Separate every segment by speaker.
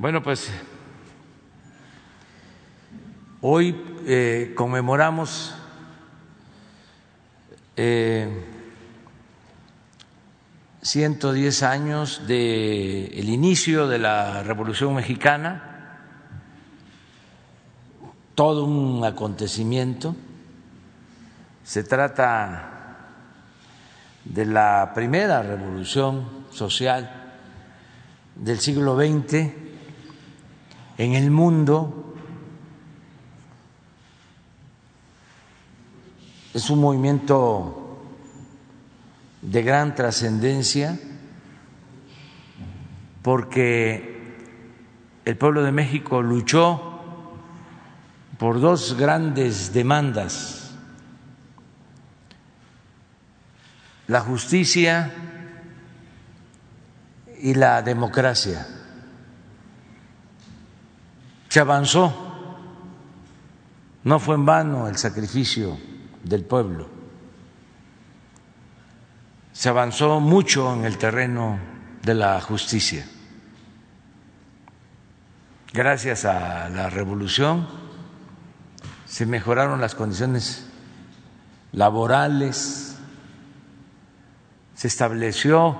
Speaker 1: Bueno, pues hoy eh, conmemoramos eh, 110 años del el inicio de la Revolución Mexicana, todo un acontecimiento. Se trata de la primera revolución social del siglo XX en el mundo es un movimiento de gran trascendencia porque el pueblo de México luchó por dos grandes demandas, la justicia y la democracia se avanzó, no fue en vano el sacrificio del pueblo, se avanzó mucho en el terreno de la justicia. Gracias a la revolución se mejoraron las condiciones laborales, se estableció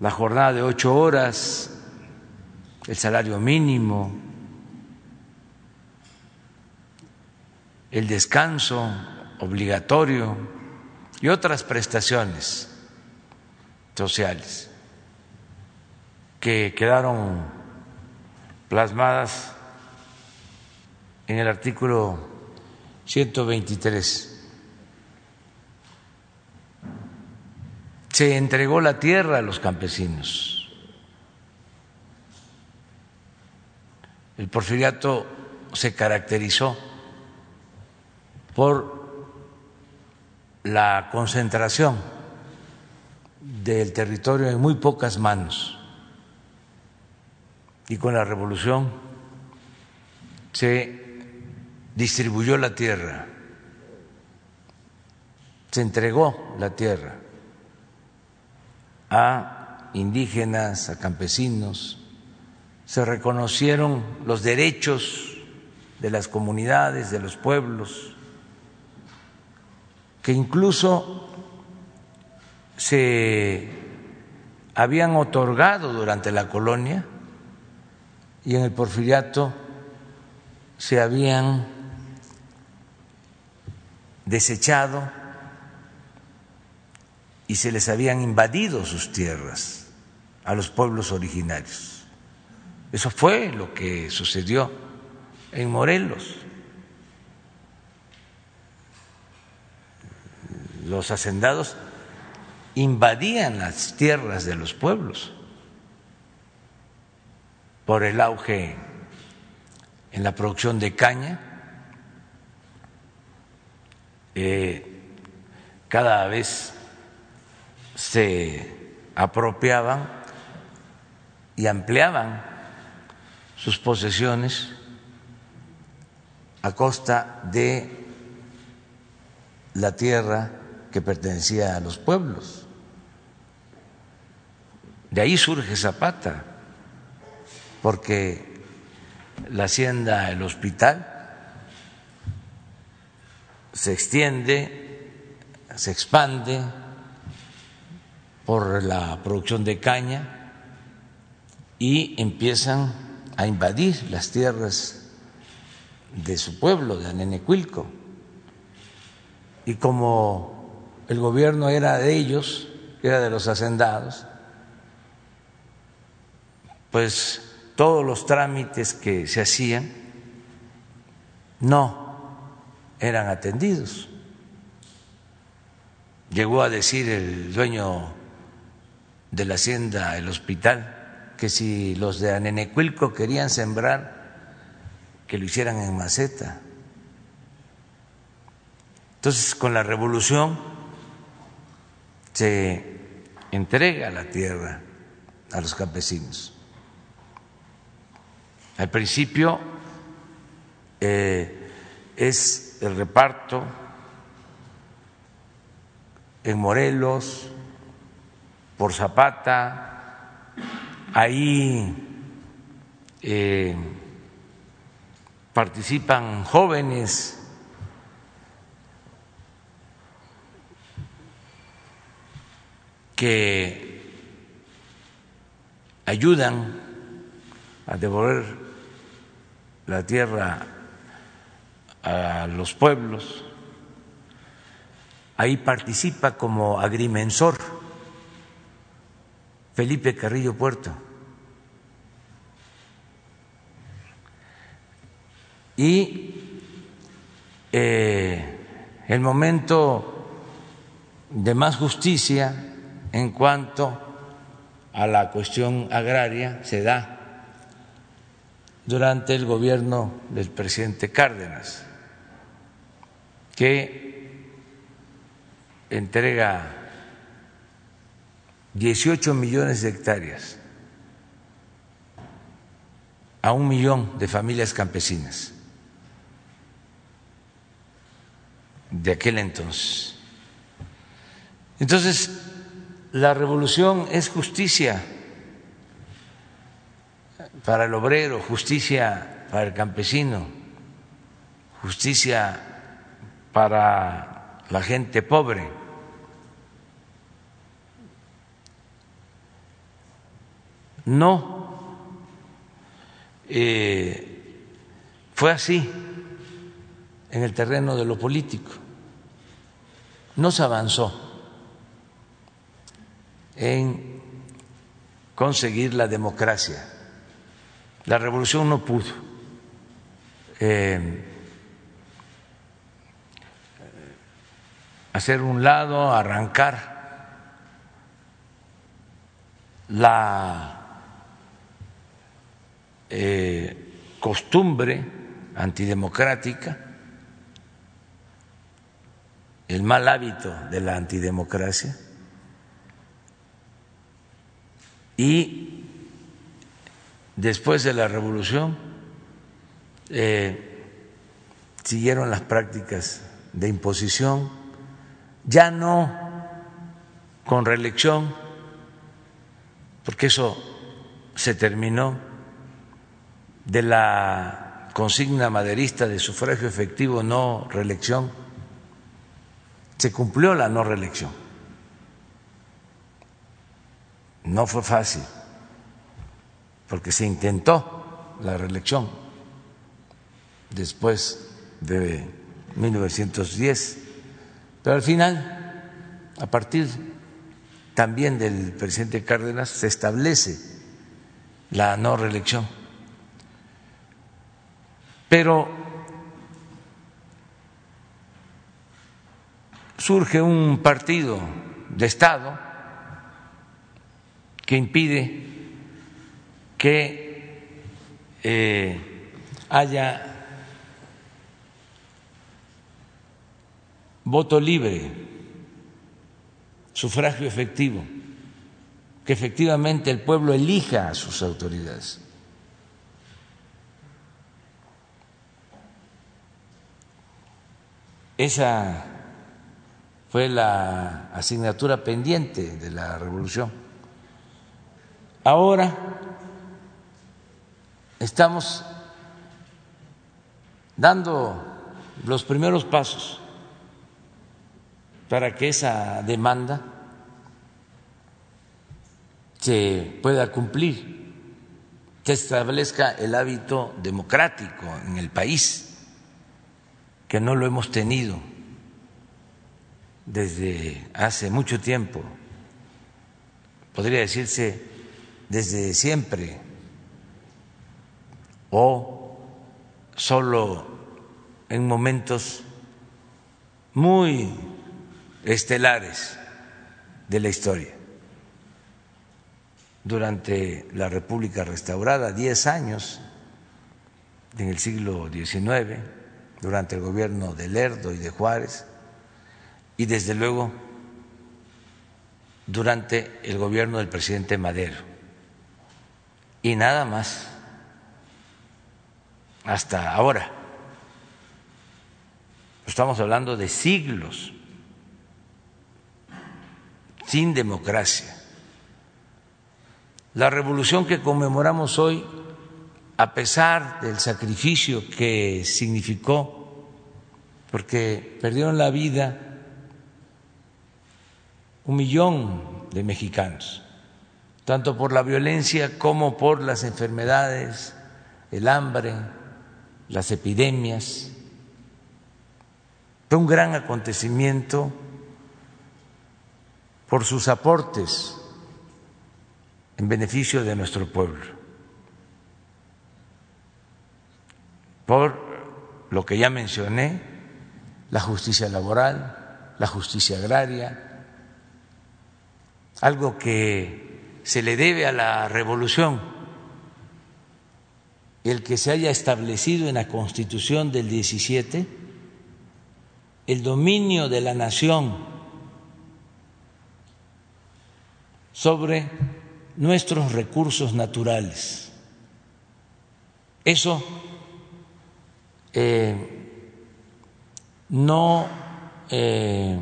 Speaker 1: la jornada de ocho horas el salario mínimo, el descanso obligatorio y otras prestaciones sociales que quedaron plasmadas en el artículo 123. Se entregó la tierra a los campesinos El porfiriato se caracterizó por la concentración del territorio en muy pocas manos. Y con la revolución se distribuyó la tierra, se entregó la tierra a indígenas, a campesinos, se reconocieron los derechos de las comunidades, de los pueblos, que incluso se habían otorgado durante la colonia y en el porfiriato se habían desechado y se les habían invadido sus tierras a los pueblos originarios. Eso fue lo que sucedió en Morelos. Los hacendados invadían las tierras de los pueblos por el auge en la producción de caña. Eh, cada vez se apropiaban y ampliaban sus posesiones a costa de la tierra que pertenecía a los pueblos. De ahí surge Zapata, porque la hacienda, el hospital, se extiende, se expande por la producción de caña y empiezan a invadir las tierras de su pueblo, de Anenecuilco. Y como el gobierno era de ellos, era de los hacendados, pues todos los trámites que se hacían no eran atendidos. Llegó a decir el dueño de la hacienda, el hospital, que si los de Anenecuilco querían sembrar, que lo hicieran en maceta. Entonces, con la revolución se entrega la tierra a los campesinos. Al principio eh, es el reparto en Morelos, por Zapata, Ahí eh, participan jóvenes, que ayudan a devolver la tierra a los pueblos. Ahí participa como agrimensor Felipe Carrillo Puerto. Y eh, el momento de más justicia en cuanto a la cuestión agraria se da durante el gobierno del presidente Cárdenas, que entrega 18 millones de hectáreas a un millón de familias campesinas de aquel entonces. Entonces, la revolución es justicia para el obrero, justicia para el campesino, justicia para la gente pobre. No eh, fue así en el terreno de lo político. No se avanzó en conseguir la democracia. La revolución no pudo eh, hacer un lado, arrancar la eh, costumbre antidemocrática, el mal hábito de la antidemocracia. Y después de la revolución eh, siguieron las prácticas de imposición, ya no con reelección, porque eso se terminó de la consigna maderista de sufragio efectivo, no reelección, se cumplió la no reelección. No fue fácil, porque se intentó la reelección después de 1910, pero al final, a partir también del presidente Cárdenas, se establece la no reelección. Pero surge un partido de Estado que impide que eh, haya voto libre, sufragio efectivo, que efectivamente el pueblo elija a sus autoridades. Esa fue la asignatura pendiente de la revolución. Ahora estamos dando los primeros pasos para que esa demanda se pueda cumplir, que establezca el hábito democrático en el país, que no lo hemos tenido desde hace mucho tiempo. Podría decirse desde siempre o solo en momentos muy estelares de la historia. Durante la República restaurada, diez años en el siglo XIX, durante el gobierno de Lerdo y de Juárez, y desde luego durante el gobierno del presidente Madero y nada más hasta ahora. Estamos hablando de siglos sin democracia. La revolución que conmemoramos hoy a pesar del sacrificio que significó, porque perdieron la vida un millón de mexicanos, tanto por la violencia como por las enfermedades, el hambre, las epidemias. Fue un gran acontecimiento por sus aportes en beneficio de nuestro pueblo, por lo que ya mencioné, la justicia laboral, la justicia agraria, algo que se le debe a la revolución, el que se haya establecido en la Constitución del 17 el dominio de la nación sobre nuestros recursos naturales. Eso eh, no eh,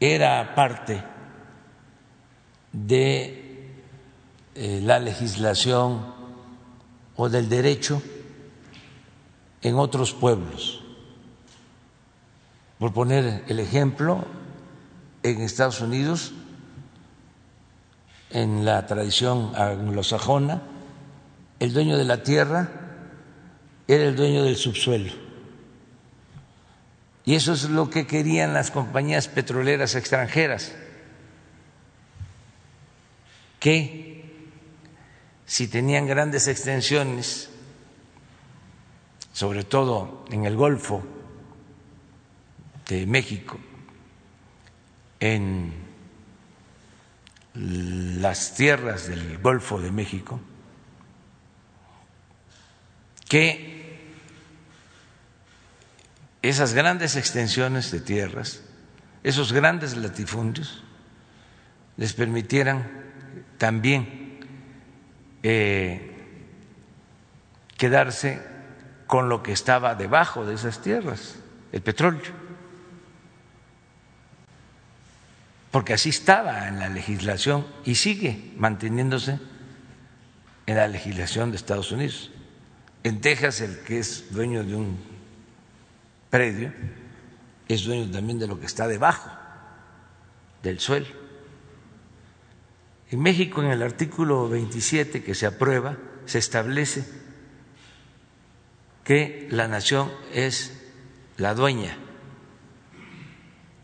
Speaker 1: era parte de eh, la legislación o del derecho en otros pueblos. Por poner el ejemplo, en Estados Unidos, en la tradición anglosajona, el dueño de la tierra era el dueño del subsuelo. Y eso es lo que querían las compañías petroleras extranjeras, que si tenían grandes extensiones, sobre todo en el Golfo de México, en las tierras del Golfo de México que esas grandes extensiones de tierras, esos grandes latifundios, les permitieran también eh, quedarse con lo que estaba debajo de esas tierras, el petróleo. porque así estaba en la legislación y sigue manteniéndose en la legislación de Estados Unidos. En Texas, el que es dueño de un predio es dueño también de lo que está debajo del suelo. En México, en el artículo 27 que se aprueba, se establece que la nación es la dueña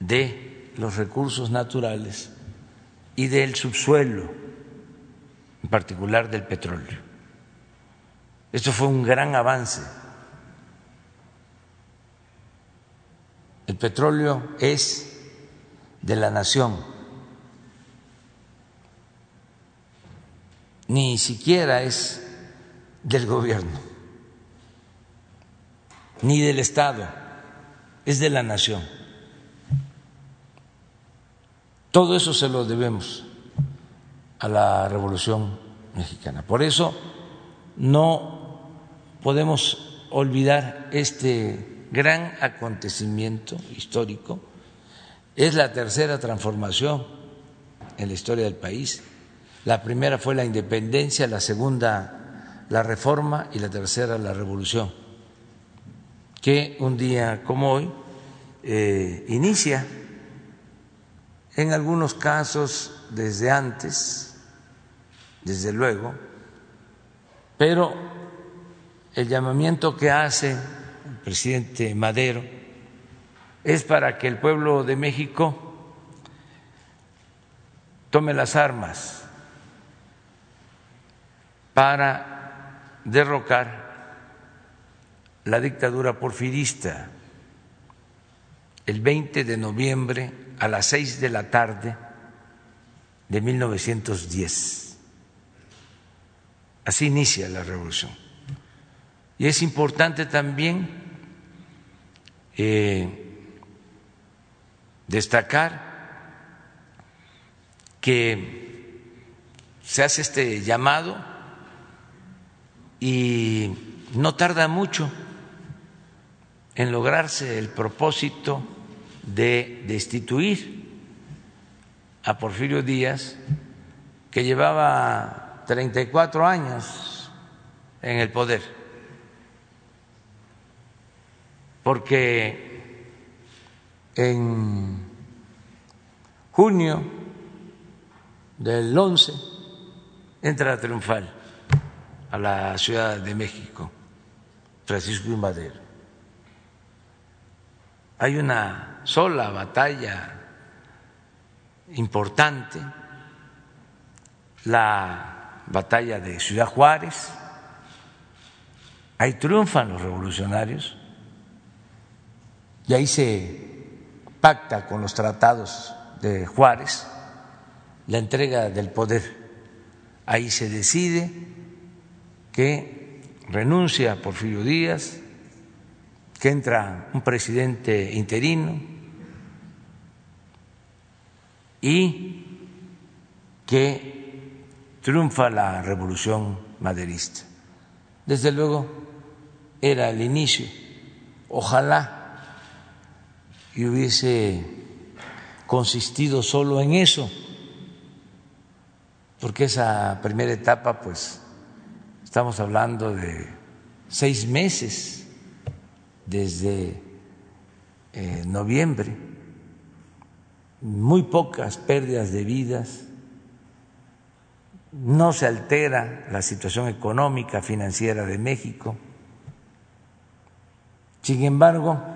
Speaker 1: de los recursos naturales y del subsuelo, en particular del petróleo. Esto fue un gran avance. El petróleo es de la nación, ni siquiera es del gobierno, ni del Estado, es de la nación. Todo eso se lo debemos a la Revolución Mexicana. Por eso no podemos olvidar este gran acontecimiento histórico. Es la tercera transformación en la historia del país. La primera fue la independencia, la segunda la reforma y la tercera la revolución, que un día como hoy eh, inicia en algunos casos desde antes, desde luego, pero el llamamiento que hace presidente Madero es para que el pueblo de México tome las armas para derrocar la dictadura porfirista el 20 de noviembre a las seis de la tarde de 1910. Así inicia la revolución. Y es importante también eh, destacar que se hace este llamado y no tarda mucho en lograrse el propósito de destituir a Porfirio Díaz, que llevaba 34 años en el poder, porque en junio del 11 entra triunfal a la Ciudad de México, Francisco y Madero. Hay una sola batalla importante, la batalla de Ciudad Juárez, ahí triunfan los revolucionarios y ahí se pacta con los tratados de Juárez la entrega del poder. Ahí se decide que renuncia Porfirio Díaz, que entra un presidente interino y que triunfa la revolución maderista. Desde luego era el inicio. Ojalá y hubiese consistido solo en eso. Porque esa primera etapa, pues, estamos hablando de seis meses desde eh, noviembre, muy pocas pérdidas de vidas, no se altera la situación económica, financiera de México. Sin embargo,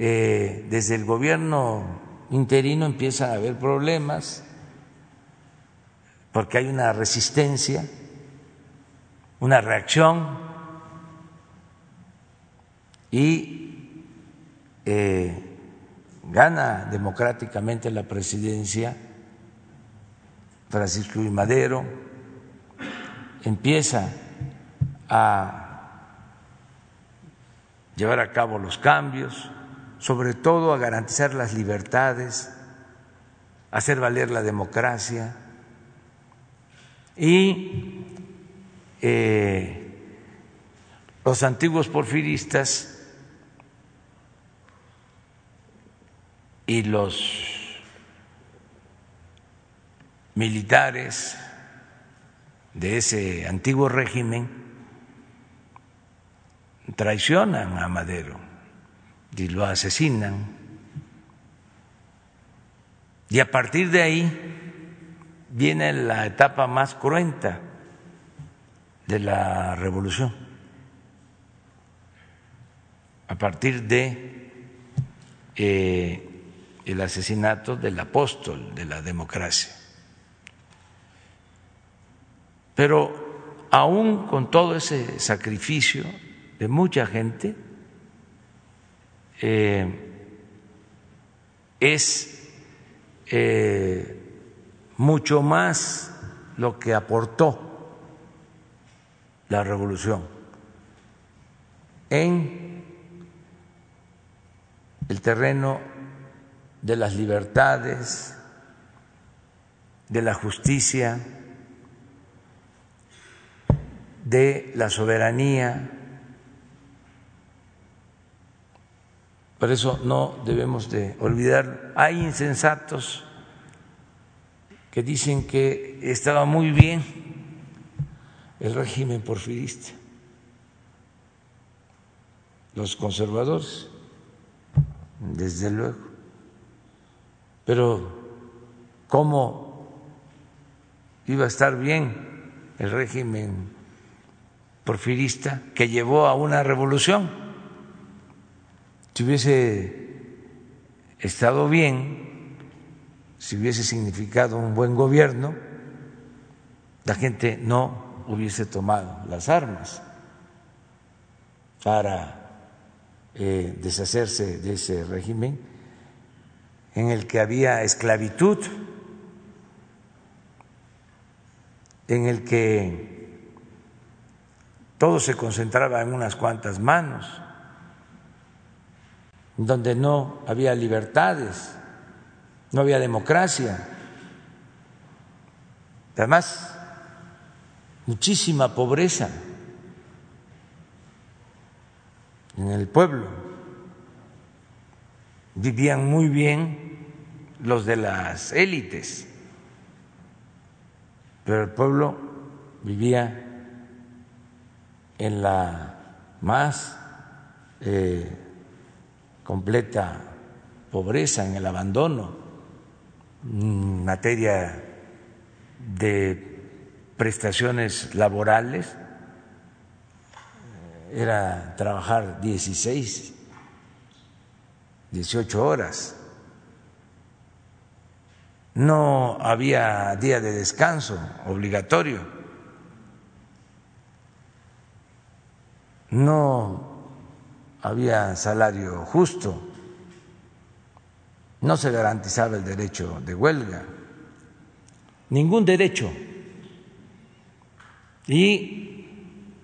Speaker 1: eh, desde el gobierno interino empiezan a haber problemas porque hay una resistencia, una reacción y eh, gana democráticamente la presidencia Francisco y Madero, empieza a llevar a cabo los cambios, sobre todo a garantizar las libertades, a hacer valer la democracia y eh, los antiguos porfiristas y los militares de ese antiguo régimen traicionan a Madero y lo asesinan. Y a partir de ahí viene la etapa más cruenta de la revolución, a partir de eh, el asesinato del apóstol de la democracia. Pero aún con todo ese sacrificio de mucha gente, eh, es eh, mucho más lo que aportó la revolución en el terreno de las libertades, de la justicia, de la soberanía. Por eso no debemos de olvidar, hay insensatos que dicen que estaba muy bien el régimen porfirista, los conservadores, desde luego, pero ¿cómo iba a estar bien el régimen porfirista que llevó a una revolución? Si hubiese estado bien, si hubiese significado un buen gobierno, la gente no hubiese tomado las armas para eh, deshacerse de ese régimen en el que había esclavitud, en el que todo se concentraba en unas cuantas manos, donde no había libertades no había democracia. Además, muchísima pobreza en el pueblo. Vivían muy bien los de las élites, pero el pueblo vivía en la más eh, completa pobreza, en el abandono, en materia de prestaciones laborales, era trabajar 16, 18 horas. No había día de descanso obligatorio. No había salario justo. No se garantizaba el derecho de huelga. Ningún derecho. Y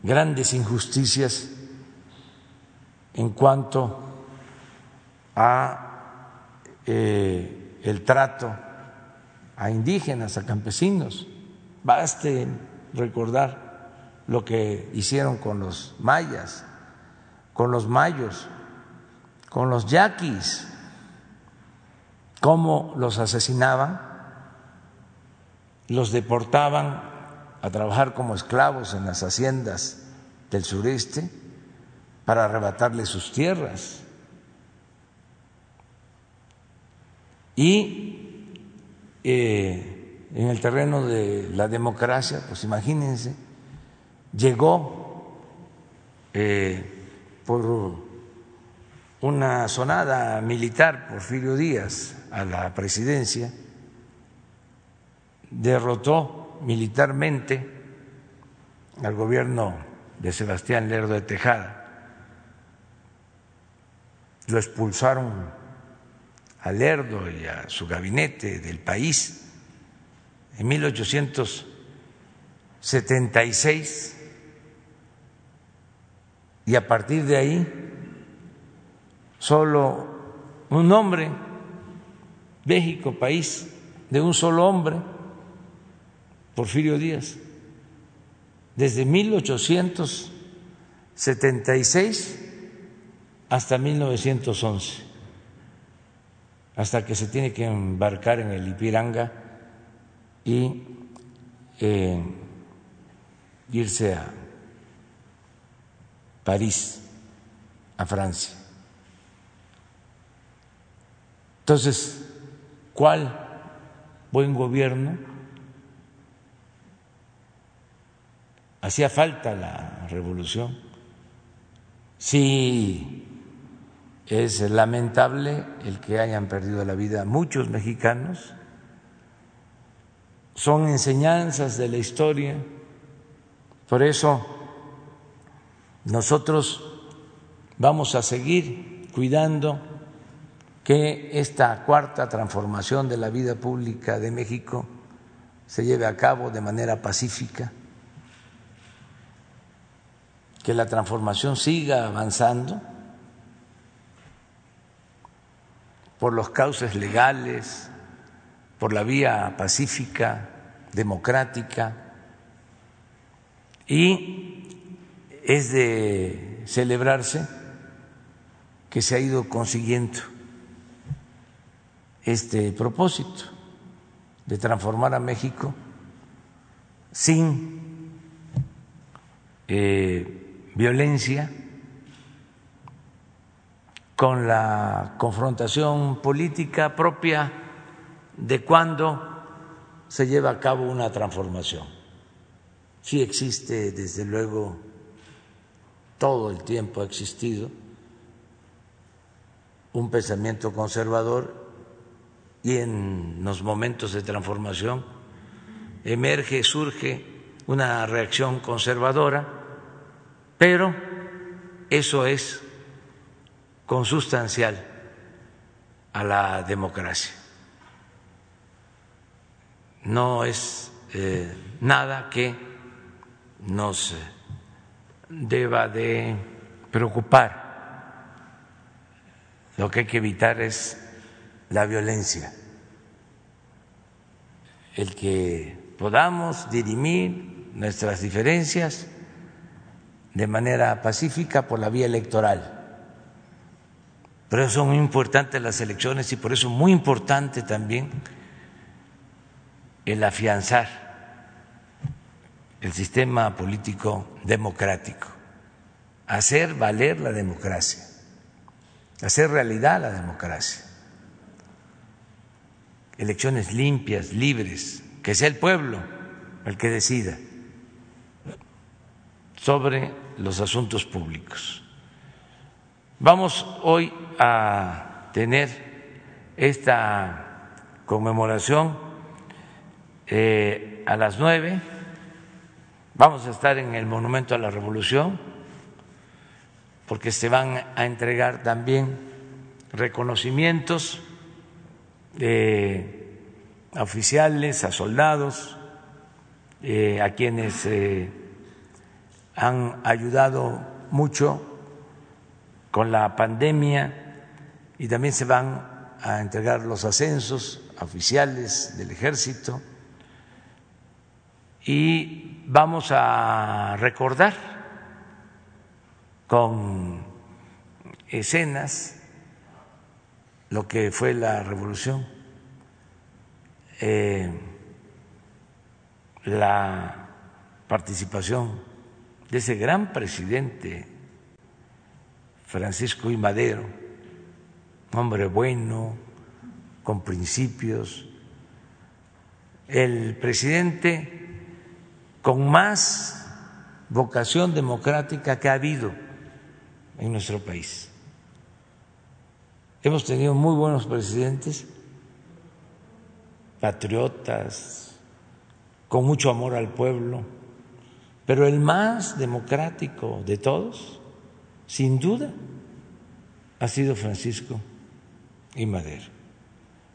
Speaker 1: grandes injusticias en cuanto a eh, el trato a indígenas, a campesinos. Baste recordar lo que hicieron con los mayas, con los mayos, con los yaquis, cómo los asesinaban, los deportaban a trabajar como esclavos en las haciendas del sureste para arrebatarles sus tierras. Y eh, en el terreno de la democracia, pues imagínense, llegó eh, por una sonada militar Porfirio Díaz a la presidencia, derrotó militarmente al gobierno de Sebastián Lerdo de Tejada, lo expulsaron a Lerdo y a su gabinete del país en 1876 y a partir de ahí solo un hombre, México, país de un solo hombre, Porfirio Díaz, desde 1876 hasta 1911 hasta que se tiene que embarcar en el Ipiranga y eh, irse a París, a Francia. Entonces, ¿cuál buen gobierno? Hacía falta la revolución. Sí es lamentable el que hayan perdido la vida muchos mexicanos. Son enseñanzas de la historia. Por eso nosotros vamos a seguir cuidando que esta cuarta transformación de la vida pública de México se lleve a cabo de manera pacífica, que la transformación siga avanzando por los cauces legales, por la vía pacífica, democrática, y es de celebrarse que se ha ido consiguiendo este propósito de transformar a México sin eh, violencia con la confrontación política propia de cuando se lleva a cabo una transformación. Sí existe, desde luego, todo el tiempo ha existido un pensamiento conservador y en los momentos de transformación emerge, surge una reacción conservadora, pero eso es consustancial a la democracia. No es eh, nada que nos eh, deba de preocupar. Lo que hay que evitar es la violencia, el que podamos dirimir nuestras diferencias de manera pacífica por la vía electoral por eso son muy importantes las elecciones y por eso es muy importante también el afianzar el sistema político democrático, hacer valer la democracia, hacer realidad la democracia. Elecciones limpias, libres, que sea el pueblo el que decida sobre los asuntos públicos. Vamos hoy a tener esta conmemoración eh, a las nueve. Vamos a estar en el Monumento a la Revolución porque se van a entregar también reconocimientos de a oficiales, a soldados, eh, a quienes eh, han ayudado mucho con la pandemia y también se van a entregar los ascensos a oficiales del ejército y vamos a recordar con escenas lo que fue la revolución, eh, la participación de ese gran presidente Francisco y Madero, hombre bueno, con principios, el presidente con más vocación democrática que ha habido en nuestro país. Hemos tenido muy buenos presidentes, patriotas, con mucho amor al pueblo, pero el más democrático de todos sin duda, ha sido Francisco y Madero.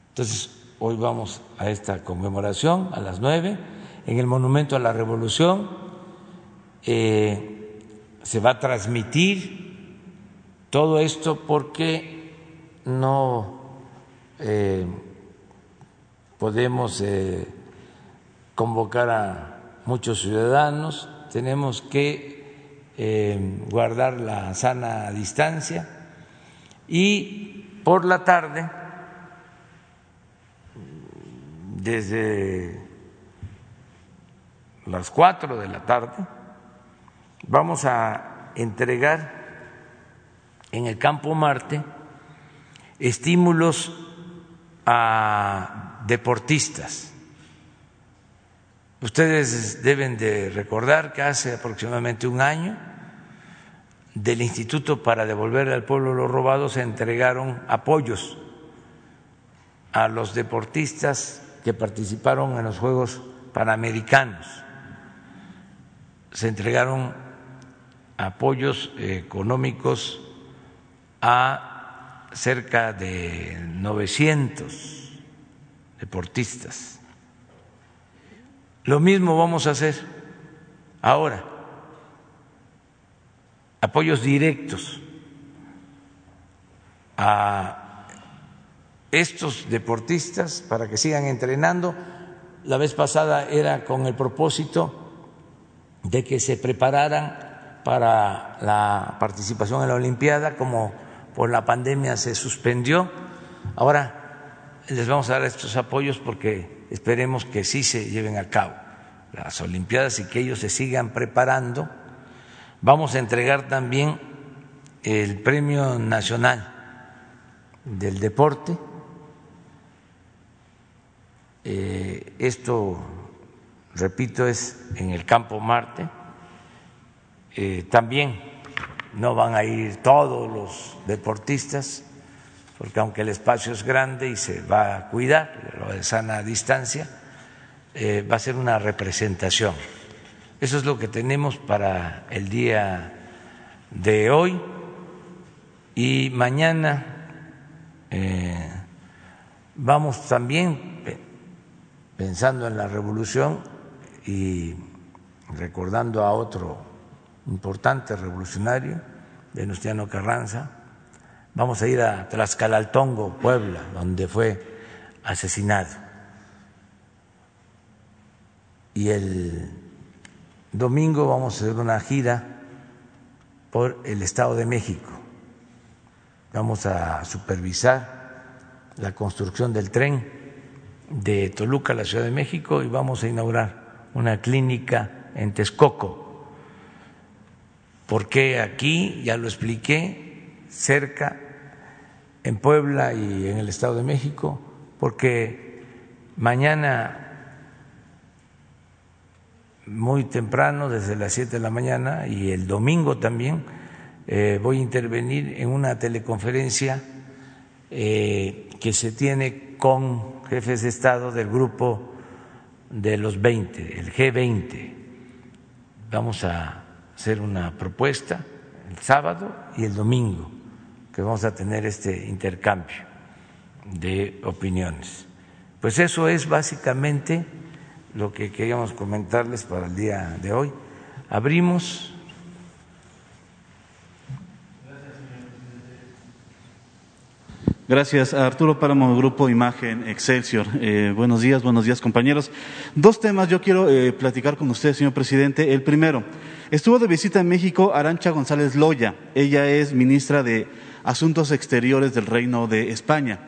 Speaker 1: Entonces, hoy vamos a esta conmemoración a las nueve en el Monumento a la Revolución. Eh, se va a transmitir todo esto porque no eh, podemos eh, convocar a muchos ciudadanos, tenemos que guardar la sana distancia y por la tarde, desde las cuatro de la tarde, vamos a entregar en el campo Marte estímulos a deportistas. Ustedes deben de recordar que hace aproximadamente un año del Instituto para devolver al pueblo lo robado se entregaron apoyos a los deportistas que participaron en los Juegos Panamericanos. Se entregaron apoyos económicos a cerca de 900 deportistas. Lo mismo vamos a hacer ahora apoyos directos a estos deportistas para que sigan entrenando. La vez pasada era con el propósito de que se prepararan para la participación en la Olimpiada, como por la pandemia se suspendió. Ahora les vamos a dar estos apoyos porque esperemos que sí se lleven a cabo las Olimpiadas y que ellos se sigan preparando Vamos a entregar también el Premio Nacional del Deporte. Eh, esto, repito, es en el campo Marte. Eh, también no van a ir todos los deportistas, porque aunque el espacio es grande y se va a cuidar, lo de sana distancia, eh, va a ser una representación eso es lo que tenemos para el día de hoy y mañana eh, vamos también pensando en la revolución y recordando a otro importante revolucionario, Venustiano Carranza, vamos a ir a Tlaxcalaltongo, Puebla, donde fue asesinado. Y el Domingo vamos a hacer una gira por el Estado de México. Vamos a supervisar la construcción del tren de Toluca a la Ciudad de México y vamos a inaugurar una clínica en Texcoco. Porque aquí, ya lo expliqué, cerca, en Puebla y en el Estado de México, porque mañana muy temprano, desde las 7 de la mañana, y el domingo también, eh, voy a intervenir en una teleconferencia eh, que se tiene con jefes de Estado del grupo de los 20, el G20. Vamos a hacer una propuesta el sábado y el domingo, que vamos a tener este intercambio de opiniones. Pues eso es básicamente lo que queríamos comentarles para el día de hoy. Abrimos.
Speaker 2: Gracias. Arturo Páramo, Grupo Imagen Excelsior. Eh, buenos días, buenos días compañeros. Dos temas yo quiero eh, platicar con usted, señor presidente. El primero, estuvo de visita en México Arancha González Loya. Ella es ministra de Asuntos Exteriores del Reino de España.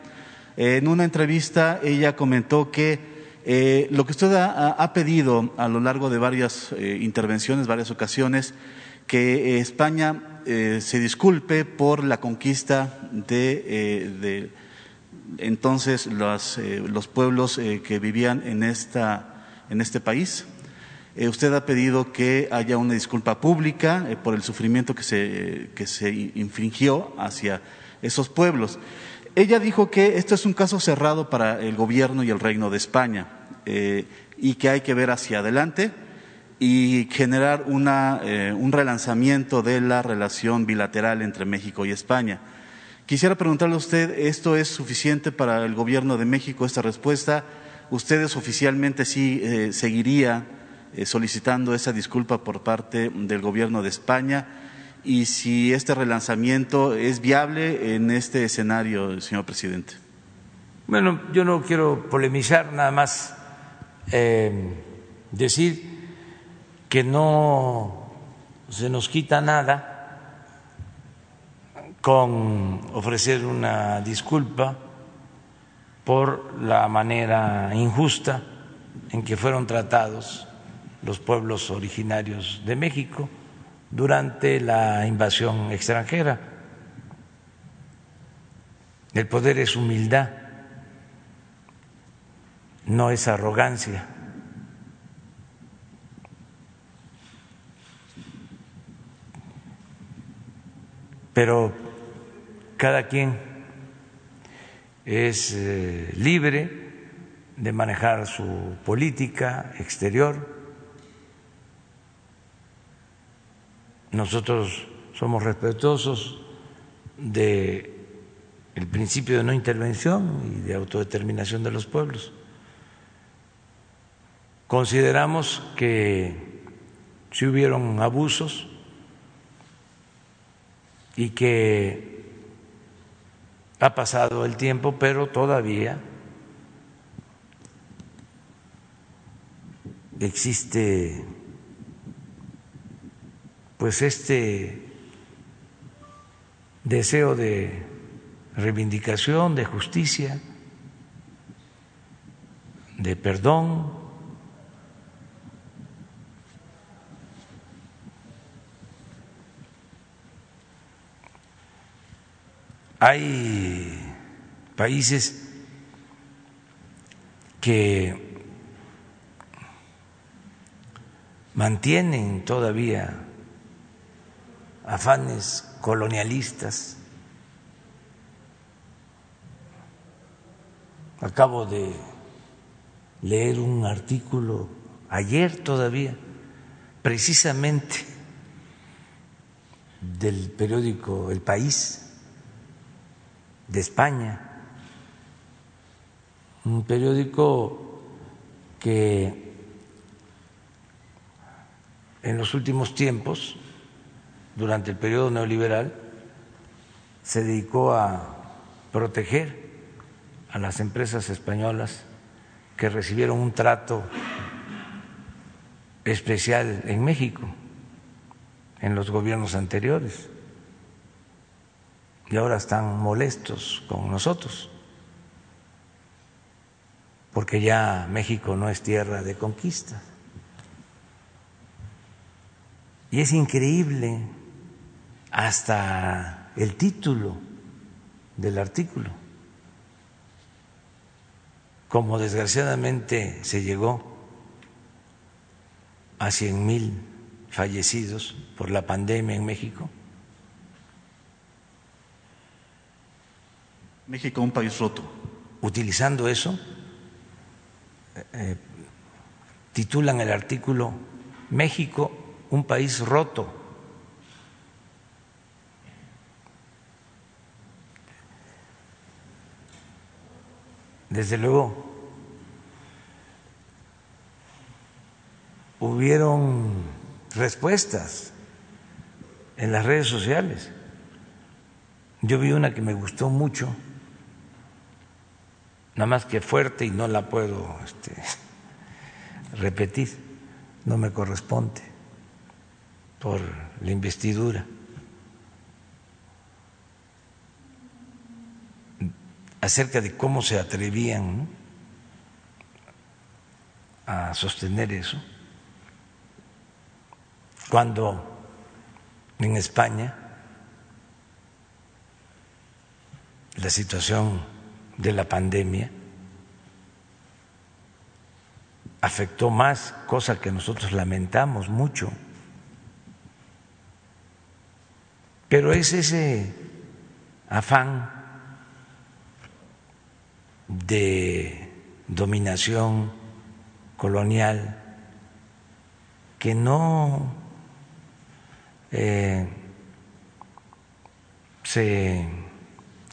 Speaker 2: en una entrevista ella comentó que eh, lo que usted ha, pedido a lo largo de varias eh, intervenciones, varias ocasiones, que eh, se disculpe por la conquista de, entonces los, pueblos que vivían en, esta, en este país. usted ha pedido que haya una disculpa pública por el sufrimiento que se, que se infringió hacia esos pueblos. Ella dijo que esto es un caso cerrado para el gobierno y el reino de España eh, y que hay que ver hacia adelante y generar eh, un relanzamiento de la relación bilateral entre México y España. Quisiera preguntarle a usted, ¿esto es suficiente para el gobierno de México, esta respuesta? ¿Ustedes oficialmente sí eh, seguiría solicitando esa disculpa por parte del gobierno de España? y si este relanzamiento es viable en este escenario, señor presidente.
Speaker 1: Bueno, yo no quiero polemizar, nada más eh, decir que no se nos quita nada con ofrecer una disculpa por la manera injusta en que fueron tratados los pueblos originarios de México durante la invasión extranjera. El poder es humildad, no es arrogancia. Pero cada quien es eh, libre de manejar su política exterior Nosotros somos respetuosos del principio de no intervención y de autodeterminación de los pueblos. Consideramos que si hubieron abusos y que ha pasado el tiempo, pero todavía existe pues este deseo de reivindicación, de justicia, de perdón. Hay países que mantienen todavía afanes colonialistas. Acabo de leer un artículo ayer todavía, precisamente del periódico El País de España, un periódico que en los últimos tiempos durante el periodo neoliberal se dedicó a proteger a las empresas españolas que recibieron un trato especial en México en los gobiernos anteriores y ahora están molestos con nosotros porque ya México no es tierra de conquista Y es increíble hasta el título del artículo. Como desgraciadamente se llegó a cien mil fallecidos por la pandemia en México.
Speaker 2: México un país roto.
Speaker 1: Utilizando eso, eh, eh, titulan el artículo México un país roto. Desde luego, hubieron respuestas en las redes sociales. Yo vi una que me gustó mucho, nada más que fuerte y no la puedo este, repetir, no me corresponde por la investidura. acerca de cómo se atrevían a sostener eso, cuando en España la situación de la pandemia afectó más, cosa que nosotros lamentamos mucho, pero es ese afán de dominación colonial que no eh, se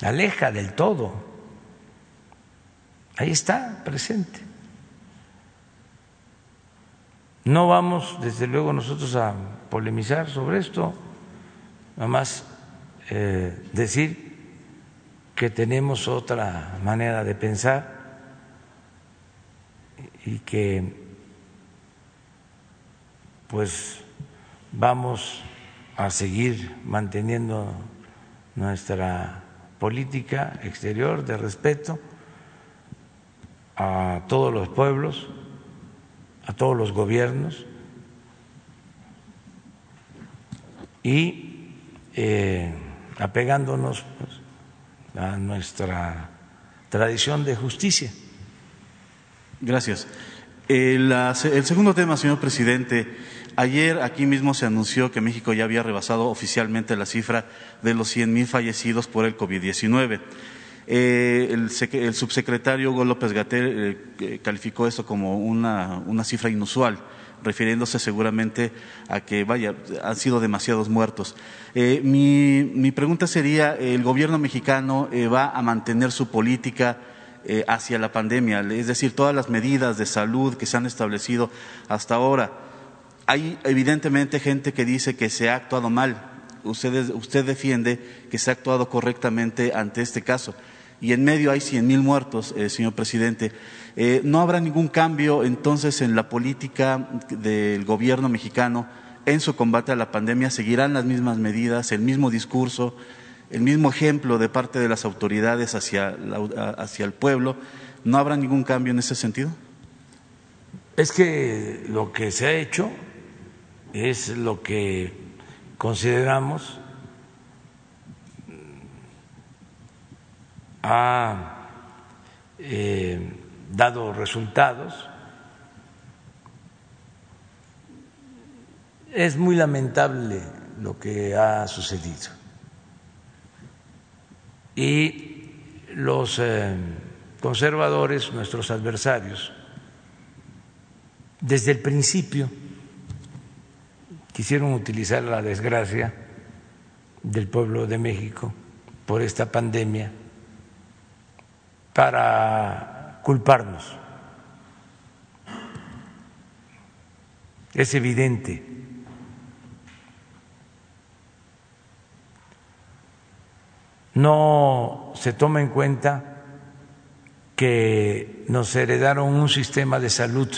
Speaker 1: aleja del todo. Ahí está presente. No vamos, desde luego, nosotros a polemizar sobre esto, nada más eh, decir que tenemos otra manera de pensar y que pues vamos a seguir manteniendo nuestra política exterior de respeto a todos los pueblos, a todos los gobiernos y eh, apegándonos pues, a nuestra tradición de justicia.
Speaker 2: Gracias. El, el, segundo tema, señor presidente. Ayer aquí mismo se anunció que México ya había rebasado oficialmente la cifra de los 100.000 fallecidos por el COVID-19. Eh, el, el, subsecretario Hugo López Gatel eh, calificó esto como una, una cifra inusual refiriéndose seguramente a que, vaya, han sido demasiados muertos. Eh, mi, mi, pregunta sería, ¿el gobierno mexicano eh, va a mantener su política hacia la pandemia? Es decir, todas las medidas de salud que se han establecido hasta ahora. Hay evidentemente gente que dice que se ha actuado mal. Usted, usted defiende que se ha actuado correctamente ante este caso. Y en medio hay cien mil muertos, señor presidente. Eh, ¿No habrá ningún cambio entonces en la política del gobierno mexicano en su combate a la pandemia? ¿Seguirán las mismas medidas, el mismo discurso, el mismo ejemplo de parte de las autoridades hacia, hacia el pueblo? ¿No habrá ningún cambio en ese sentido?
Speaker 1: Es que lo que se ha hecho es lo que consideramos a eh, dado resultados. Es muy lamentable lo que ha sucedido. Y los eh, conservadores, nuestros adversarios, desde el principio quisieron utilizar la desgracia del pueblo de México por esta pandemia para culparnos. Es evidente. No se toma en cuenta que nos heredaron un sistema de salud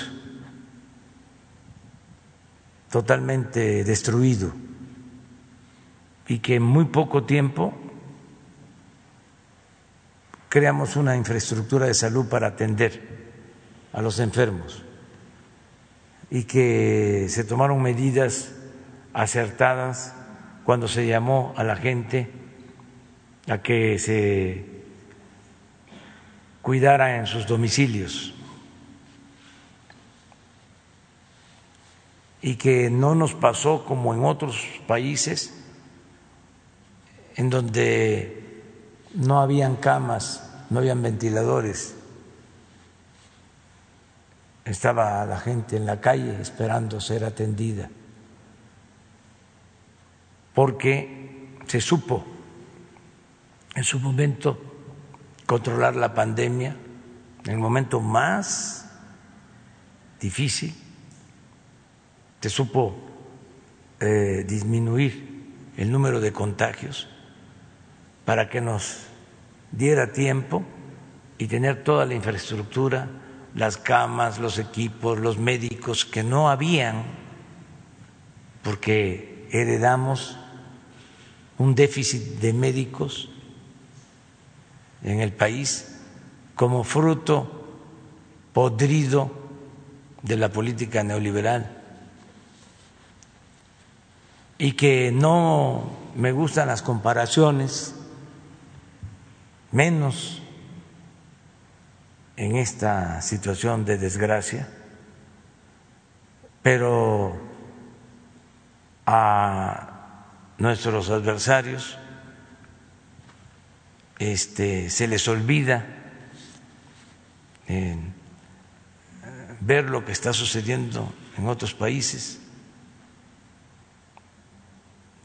Speaker 1: totalmente destruido y que en muy poco tiempo creamos una infraestructura de salud para atender a los enfermos y que se tomaron medidas acertadas cuando se llamó a la gente a que se cuidara en sus domicilios y que no nos pasó como en otros países en donde no habían camas, no habían ventiladores, estaba la gente en la calle esperando ser atendida, porque se supo en su momento controlar la pandemia, en el momento más difícil, se supo eh, disminuir el número de contagios para que nos diera tiempo y tener toda la infraestructura, las camas, los equipos, los médicos que no habían, porque heredamos un déficit de médicos en el país como fruto podrido de la política neoliberal. Y que no me gustan las comparaciones, menos en esta situación de desgracia, pero a nuestros adversarios este, se les olvida eh, ver lo que está sucediendo en otros países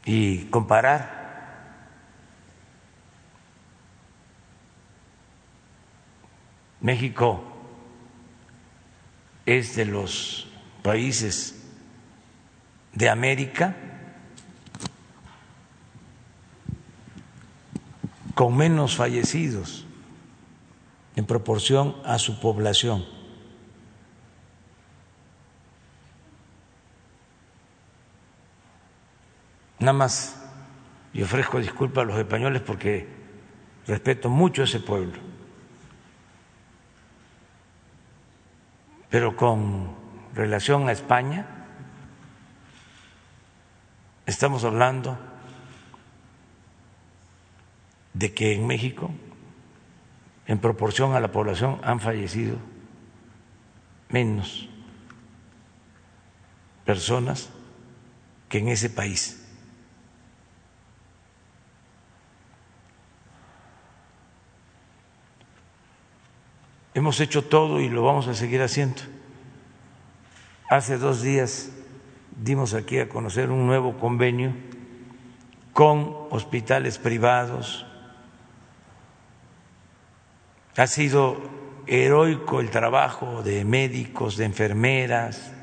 Speaker 1: y comparar México es de los países de América con menos fallecidos en proporción a su población. Nada más y ofrezco disculpas a los españoles porque respeto mucho a ese pueblo. Pero con relación a España, estamos hablando de que en México, en proporción a la población, han fallecido menos personas que en ese país. Hemos hecho todo y lo vamos a seguir haciendo. Hace dos días dimos aquí a conocer un nuevo convenio con hospitales privados, ha sido heroico el trabajo de médicos, de enfermeras,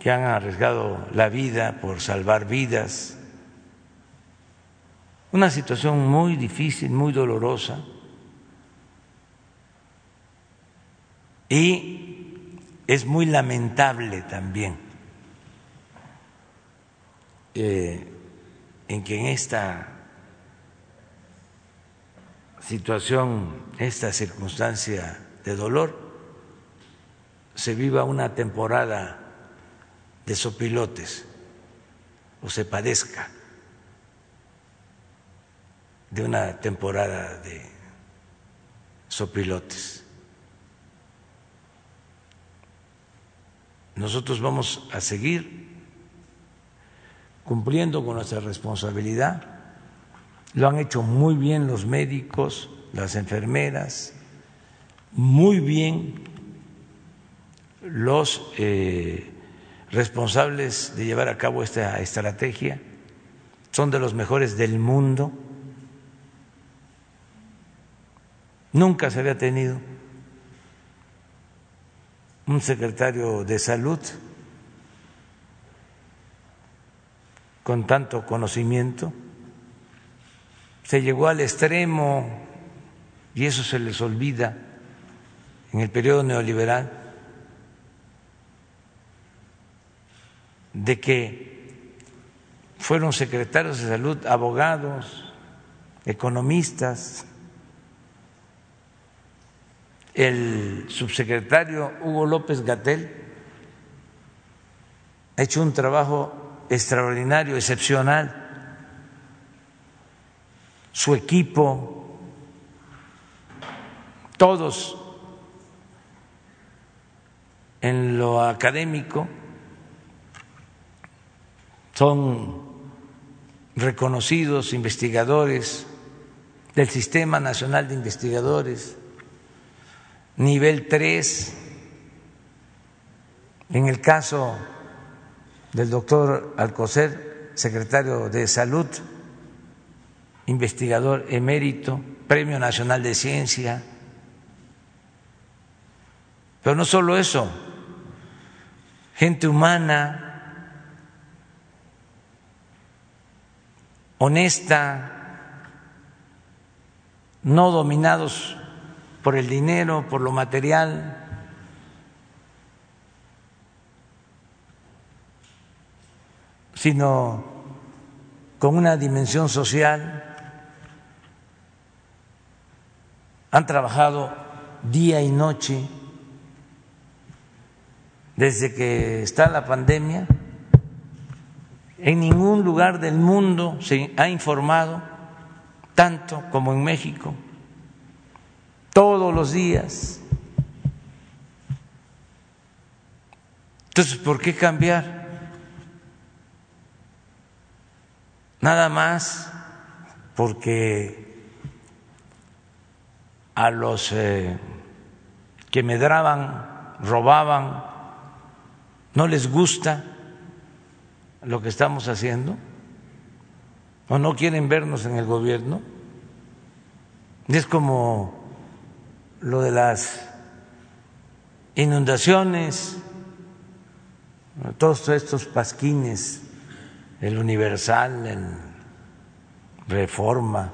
Speaker 1: que han arriesgado la vida por salvar vidas. Una situación muy difícil, muy dolorosa. Y es muy lamentable también eh, en que en esta situación, esta circunstancia de dolor, se viva una temporada de sopilotes o se padezca de una temporada de sopilotes. Nosotros vamos a seguir cumpliendo con nuestra responsabilidad lo han hecho muy bien los médicos, las enfermeras, muy bien los eh, responsables de llevar a cabo esta estrategia, son de los mejores del mundo. Nunca se había tenido un secretario de salud con tanto conocimiento se llegó al extremo, y eso se les olvida en el periodo neoliberal, de que fueron secretarios de salud, abogados, economistas, el subsecretario Hugo López Gatel ha hecho un trabajo extraordinario, excepcional. Su equipo, todos en lo académico son reconocidos investigadores del Sistema Nacional de Investigadores, nivel 3. En el caso del doctor Alcocer, secretario de Salud, investigador emérito, Premio Nacional de Ciencia. Pero no solo eso, gente humana, honesta, no dominados por el dinero, por lo material, sino con una dimensión social. Han trabajado día y noche desde que está la pandemia. En ningún lugar del mundo se ha informado tanto como en México, todos los días. Entonces, ¿por qué cambiar? nada más porque a los eh, que medraban, robaban, no les gusta lo que estamos haciendo o no quieren vernos en el gobierno. Es como lo de las inundaciones, todos estos pasquines el Universal, el Reforma,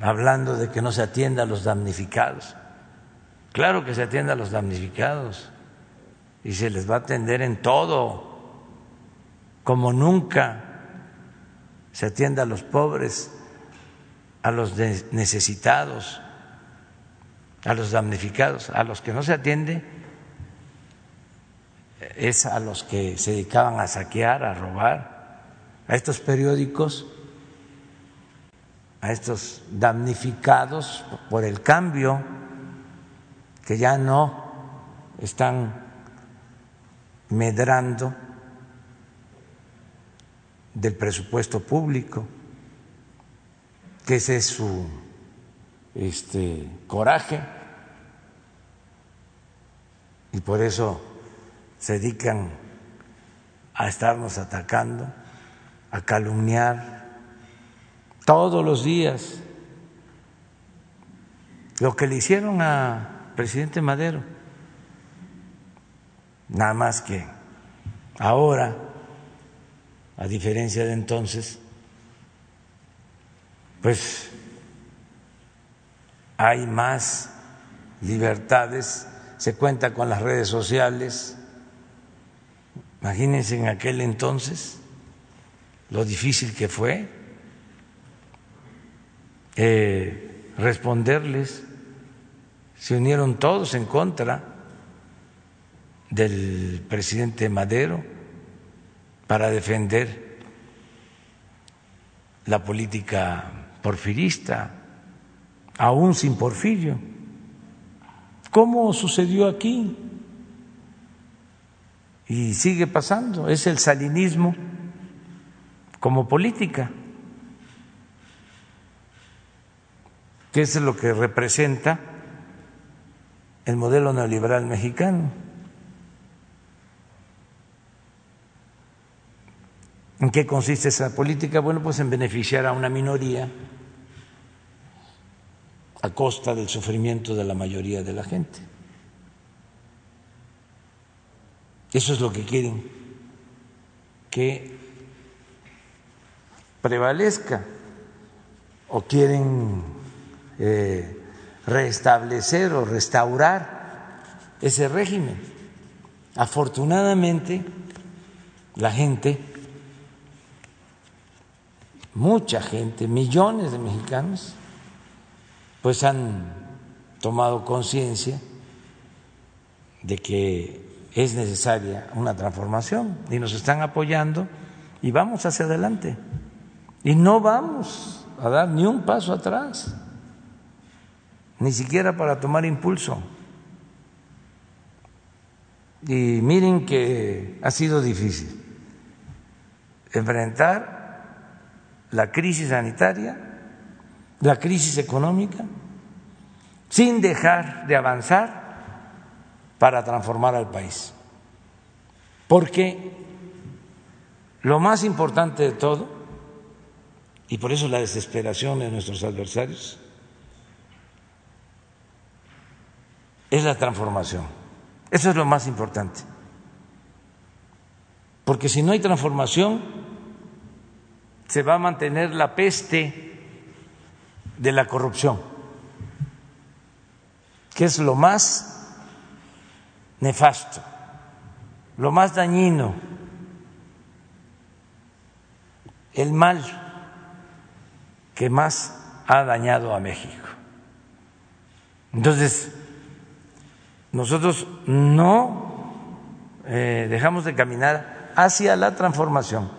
Speaker 1: hablando de que no se atienda a los damnificados. Claro que se atienda a los damnificados y se les va a atender en todo, como nunca se atienda a los pobres, a los necesitados, a los damnificados, a los que no se atiende es a los que se dedicaban a saquear, a robar, a estos periódicos, a estos damnificados por el cambio, que ya no están medrando del presupuesto público, que ese es su este, coraje, y por eso se dedican a estarnos atacando, a calumniar todos los días. Lo que le hicieron a presidente Madero, nada más que ahora, a diferencia de entonces, pues hay más libertades, se cuenta con las redes sociales, Imagínense en aquel entonces lo difícil que fue eh, responderles. Se unieron todos en contra del presidente Madero para defender la política porfirista, aún sin Porfirio. ¿Cómo sucedió aquí? y sigue pasando, es el salinismo como política, que es lo que representa el modelo neoliberal mexicano. ¿En qué consiste esa política? Bueno, pues en beneficiar a una minoría a costa del sufrimiento de la mayoría de la gente. Eso es lo que quieren, que prevalezca o quieren eh, restablecer o restaurar ese régimen. Afortunadamente, la gente, mucha gente, millones de mexicanos, pues han tomado conciencia de que es necesaria una transformación y nos están apoyando y vamos hacia adelante. Y no vamos a dar ni un paso atrás, ni siquiera para tomar impulso. Y miren que ha sido difícil enfrentar la crisis sanitaria, la crisis económica, sin dejar de avanzar para transformar al país. Porque lo más importante de todo, y por eso la desesperación de nuestros adversarios, es la transformación. Eso es lo más importante. Porque si no hay transformación, se va a mantener la peste de la corrupción, que es lo más nefasto, lo más dañino, el mal que más ha dañado a México. Entonces, nosotros no eh, dejamos de caminar hacia la transformación,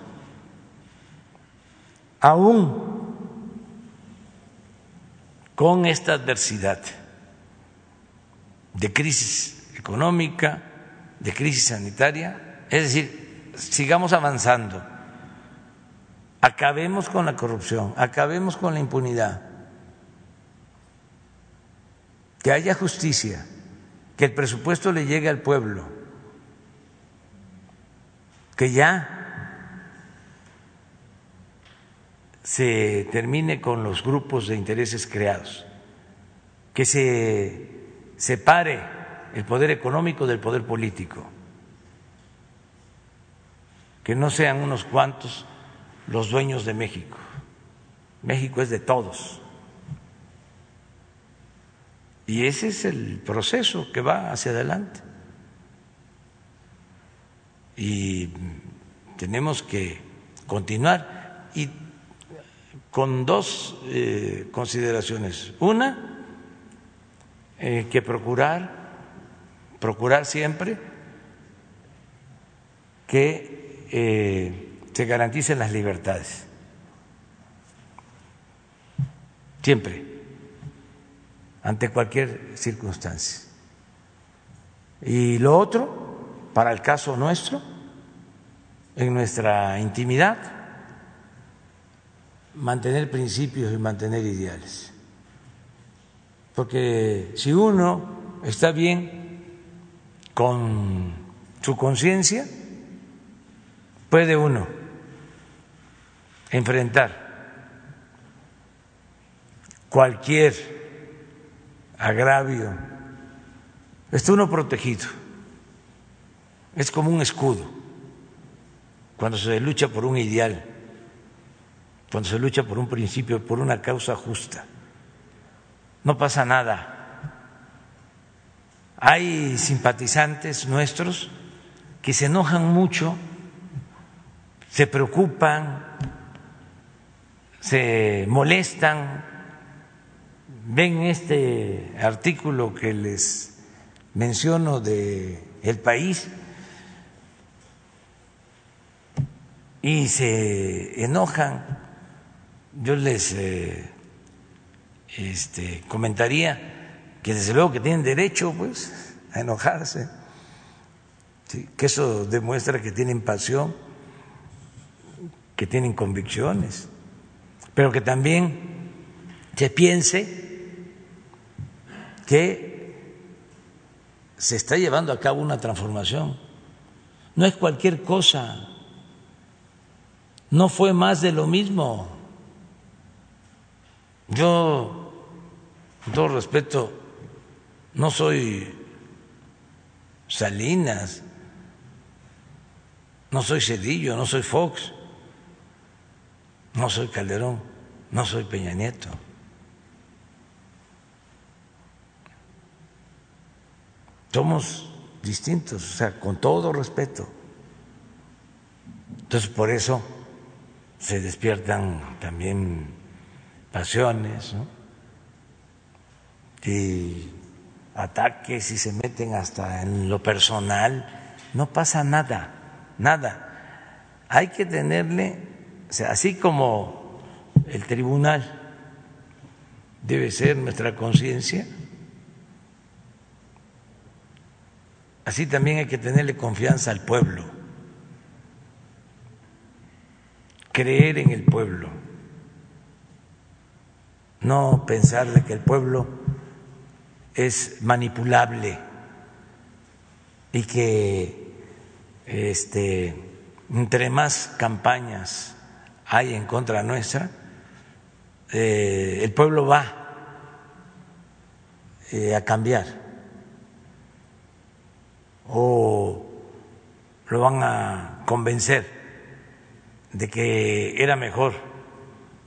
Speaker 1: aún con esta adversidad de crisis económica, de crisis sanitaria, es decir, sigamos avanzando, acabemos con la corrupción, acabemos con la impunidad, que haya justicia que el presupuesto le llegue al pueblo, que ya se termine con los grupos de intereses creados, que se separe el poder económico del poder político, que no sean unos cuantos los dueños de México. México es de todos. Y ese es el proceso que va hacia adelante. Y tenemos que continuar y con dos eh, consideraciones. Una, eh, que procurar, procurar siempre que eh, se garanticen las libertades. Siempre ante cualquier circunstancia. Y lo otro, para el caso nuestro, en nuestra intimidad, mantener principios y mantener ideales. Porque si uno está bien con su conciencia, puede uno enfrentar cualquier agravio, está uno protegido. Es como un escudo cuando se lucha por un ideal, cuando se lucha por un principio, por una causa justa. No pasa nada. Hay simpatizantes nuestros que se enojan mucho, se preocupan, se molestan ven este artículo que les menciono de El País y se enojan, yo les eh, este, comentaría que desde luego que tienen derecho pues a enojarse, que eso demuestra que tienen pasión, que tienen convicciones, pero que también se piense que se está llevando a cabo una transformación. No es cualquier cosa, no fue más de lo mismo. Yo, con todo respeto, no soy Salinas, no soy Cedillo, no soy Fox, no soy Calderón, no soy Peña Nieto. somos distintos, o sea, con todo respeto. Entonces, por eso se despiertan también pasiones ¿no? y ataques y se meten hasta en lo personal no pasa nada, nada. Hay que tenerle, o sea, así como el tribunal debe ser nuestra conciencia, así también hay que tenerle confianza al pueblo, creer en el pueblo, no pensar de que el pueblo es manipulable y que este, entre más campañas hay en contra nuestra, eh, el pueblo va eh, a cambiar. O lo van a convencer de que era mejor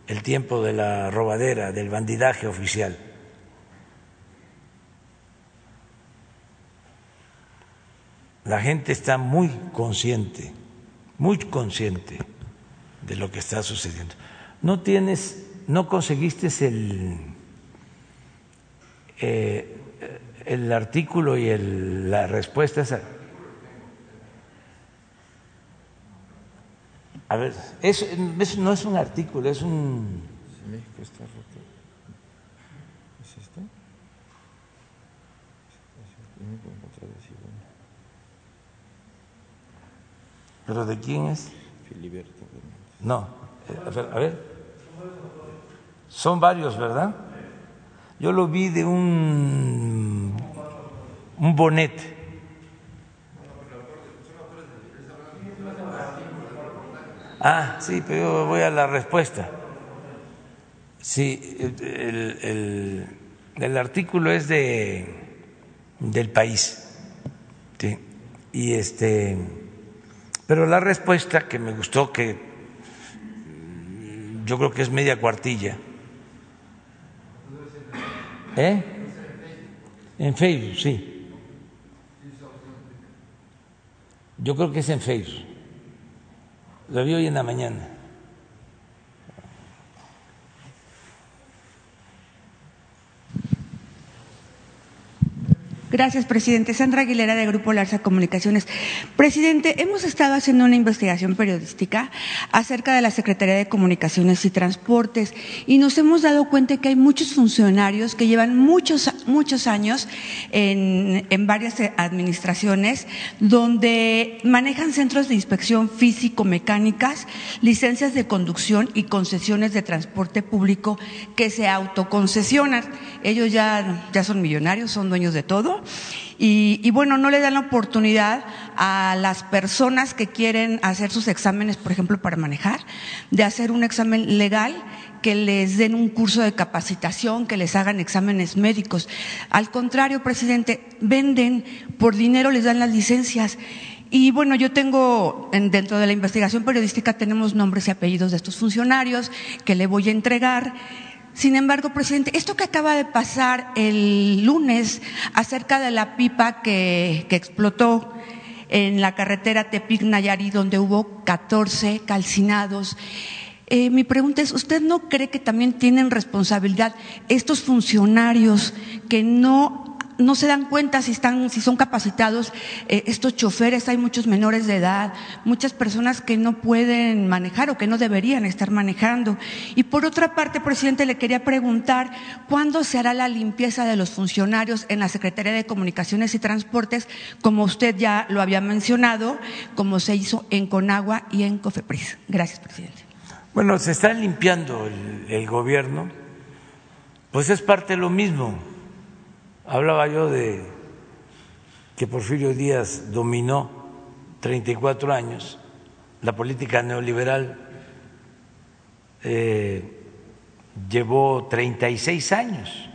Speaker 1: el tiempo de la robadera, del bandidaje oficial. La gente está muy consciente, muy consciente de lo que está sucediendo. No tienes no conseguiste el, eh, el artículo y el, la respuesta esa. A ver, eso, eso, no es un artículo, es un... México está roto. ¿Es esto? ¿Pero de quién es? Filiberto. No, a ver, a ver. Son varios, ¿verdad? Yo lo vi de un, un bonete. Ah, sí, pero voy a la respuesta. Sí, el, el, el artículo es de del país. Sí. Y este pero la respuesta que me gustó que yo creo que es media cuartilla ¿Eh? En Facebook, sí. Yo creo que es en Facebook. Lo vi hoy en la mañana.
Speaker 3: Gracias, presidente. Sandra Aguilera, de Grupo Larsa Comunicaciones. Presidente, hemos estado haciendo una investigación periodística acerca de la Secretaría de Comunicaciones y Transportes y nos hemos dado cuenta que hay muchos funcionarios que llevan muchos, muchos años en, en varias administraciones donde manejan centros de inspección físico-mecánicas, licencias de conducción y concesiones de transporte público que se autoconcesionan. Ellos ya, ya son millonarios, son dueños de todo y, bueno, no le dan la oportunidad a las personas que quieren hacer sus exámenes, por ejemplo, para manejar, de hacer un examen legal que les den un curso de capacitación, que les hagan exámenes médicos. Al contrario, presidente, venden por dinero, les dan las licencias. Y bueno, yo tengo, dentro de la investigación periodística, tenemos nombres y apellidos de estos funcionarios que le voy a entregar. Sin embargo, presidente, esto que acaba de pasar el lunes acerca de la pipa que, explotó en la carretera Tepic-Nayarit, donde hubo 14 calcinados, eh, mi pregunta es, ¿usted no cree que también tienen responsabilidad estos funcionarios que no no se dan cuenta si están, si son capacitados eh, estos choferes, hay muchos menores de edad, muchas personas que no pueden manejar o que no deberían estar manejando. Y por otra parte, presidente, le quería preguntar cuándo se hará la limpieza de los funcionarios en la Secretaría de Comunicaciones y Transportes, como usted ya lo había mencionado, como se hizo en Conagua y en Cofepris. Gracias, presidente.
Speaker 1: Bueno, se está limpiando el, el gobierno, pues es parte de lo mismo Hablaba yo de que Porfirio Díaz dominó 34 años la política neoliberal, eh, llevó 36 años.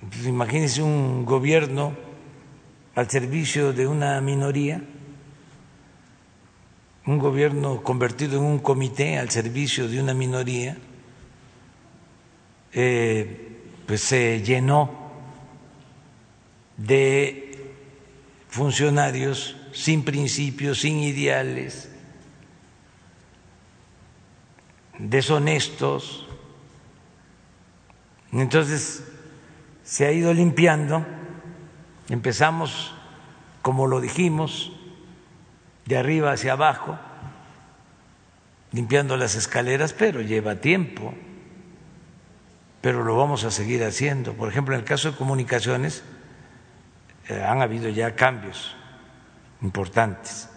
Speaker 1: Entonces, imagínense un gobierno al servicio de una minoría, un gobierno convertido en un comité al servicio de una minoría. Eh, pues se llenó de funcionarios sin principios, sin ideales, deshonestos. Entonces se ha ido limpiando, empezamos como lo dijimos, de arriba hacia abajo, limpiando las escaleras, pero lleva tiempo, pero lo vamos a seguir haciendo. Por ejemplo, en el caso de comunicaciones, eh, han habido ya cambios importantes,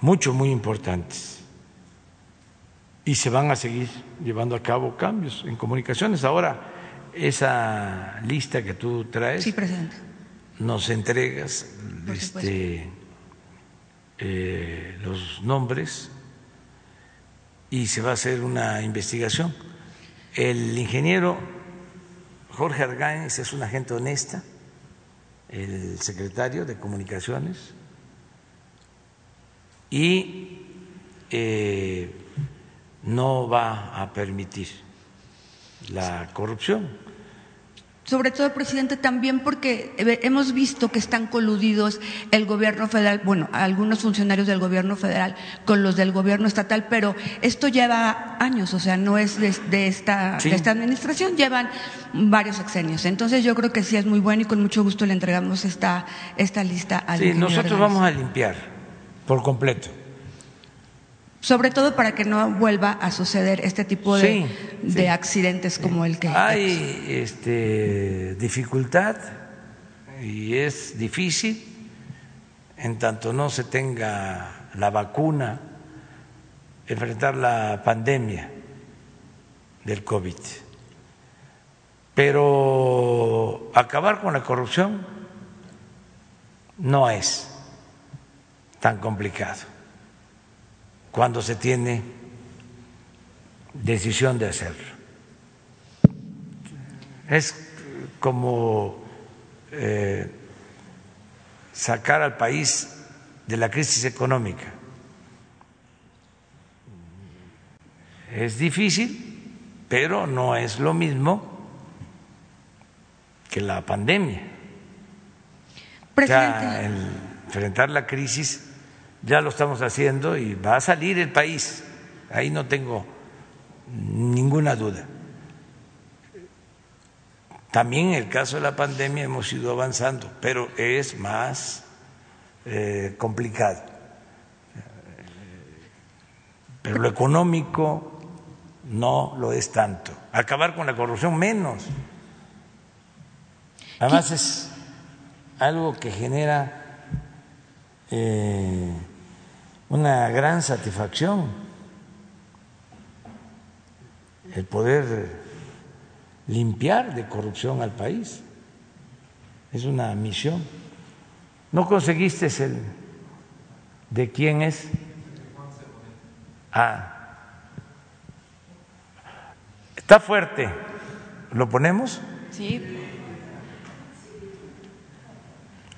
Speaker 1: muchos, muy importantes, y se van a seguir llevando a cabo cambios en comunicaciones. Ahora, esa lista que tú traes,
Speaker 3: sí, presidente.
Speaker 1: nos entregas este, eh, los nombres y se va a hacer una investigación. El ingeniero Jorge Argáñez es una gente honesta, el secretario de Comunicaciones, y eh, no va a permitir la corrupción
Speaker 3: sobre todo, presidente, también porque hemos visto que están coludidos el gobierno federal, bueno, algunos funcionarios del gobierno federal con los del gobierno estatal, pero esto lleva años, o sea, no es de, esta, esta administración, llevan varios sexenios. Entonces yo creo que sí es muy bueno y con mucho gusto le entregamos esta, esta lista al
Speaker 1: Sí, nosotros vamos a limpiar por completo
Speaker 3: sobre todo para que no vuelva a suceder este tipo de, accidentes como el que
Speaker 1: hay este, dificultad y es difícil. En tanto no se tenga la vacuna enfrentar la pandemia del COVID. Pero acabar con la corrupción no es tan complicado cuando se tiene decisión de hacerlo. Es como eh, sacar al país de la crisis económica. Es difícil, pero no es lo mismo que la pandemia. Ya enfrentar la crisis ya lo estamos haciendo y va a salir el país, ahí no tengo ninguna duda. También en el caso de la pandemia hemos ido avanzando, pero es más eh, complicado. Pero lo económico no lo es tanto. Acabar con la corrupción menos. Además es algo que genera eh, una gran satisfacción el poder limpiar de corrupción al país. Es una misión. ¿No conseguiste el de quién es? Ah. Está fuerte. ¿Lo ponemos?
Speaker 3: Sí.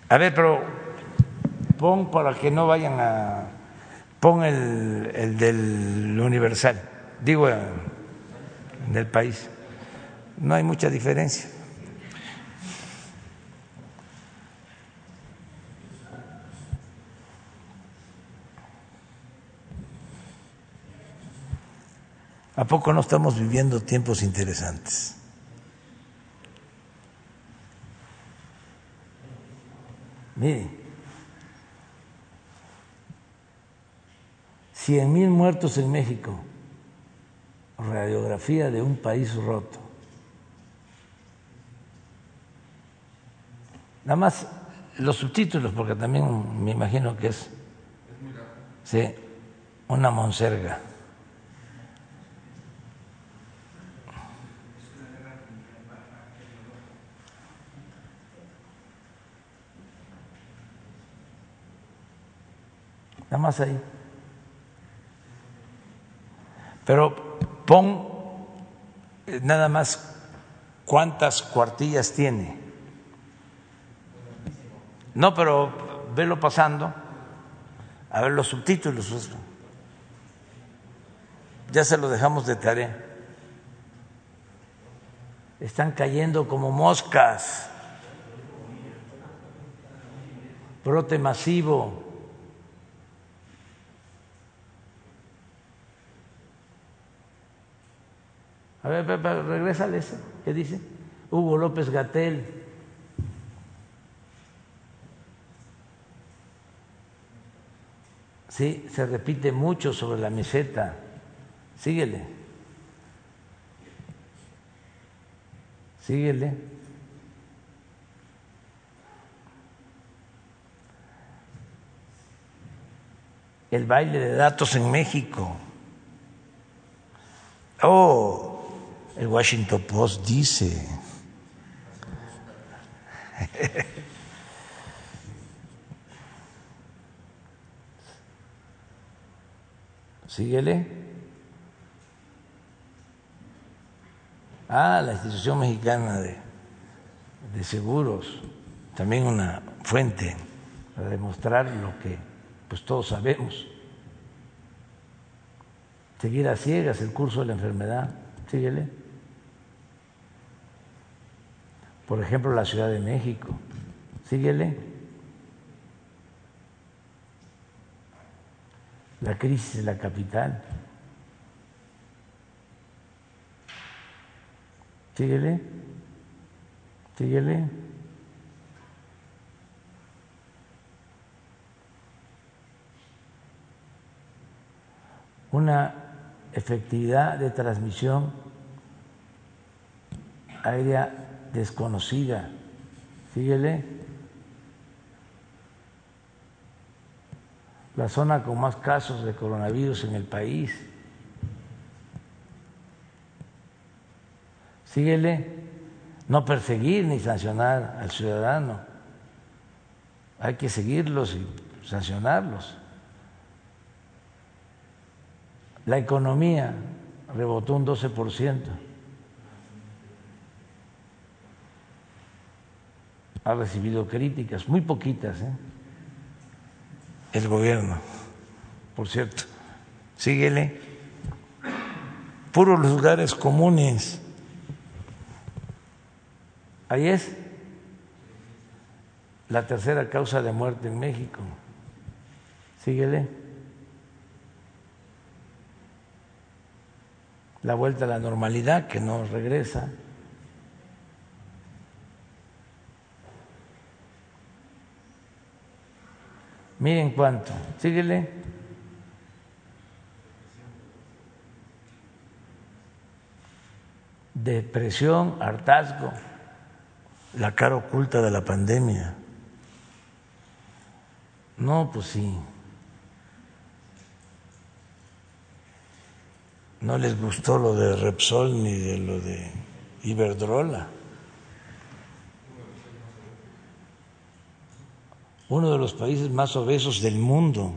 Speaker 1: A ver, pero pon para que no vayan a pon el, el del universal, digo, del país. No hay mucha diferencia. ¿A poco no estamos viviendo tiempos interesantes? Miren, Cien mil muertos en México, radiografía de un país roto. Nada más los subtítulos, porque también me imagino que es sí, una monserga. Nada más ahí. Pero pon eh, nada más cuántas cuartillas tiene. No, pero velo pasando, a ver los subtítulos. Ya se lo dejamos de tarea. Están cayendo como moscas. Brote masivo. A ver, regresa ese. ¿Qué dice? Hugo López Gatel. Sí, se repite mucho sobre la meseta. Síguele. Síguele. El baile de datos en México. Oh, el Washington Post dice. Síguele. Ah, la institución mexicana de, de seguros, también una fuente para demostrar lo que pues todos sabemos. Seguir a ciegas el curso de la enfermedad, síguele. Por ejemplo, la Ciudad de México, síguele. La crisis de la capital. Síguele, síguele. Una efectividad de transmisión aérea desconocida. Síguele. La zona con más casos de coronavirus en el país. Síguele. No perseguir ni sancionar al ciudadano. Hay que seguirlos y sancionarlos. La economía rebotó un 12%. Ha recibido críticas, muy poquitas, ¿eh? el gobierno, por cierto. Síguele. Puros lugares comunes. Ahí es la tercera causa de muerte en México. Síguele. la vuelta a la normalidad que no regresa. Miren cuánto, síguele. Depresión, hartazgo, la cara oculta de la pandemia. No, pues sí. no les gustó lo de Repsol ni de lo de Iberdrola. Uno de los países más obesos del mundo.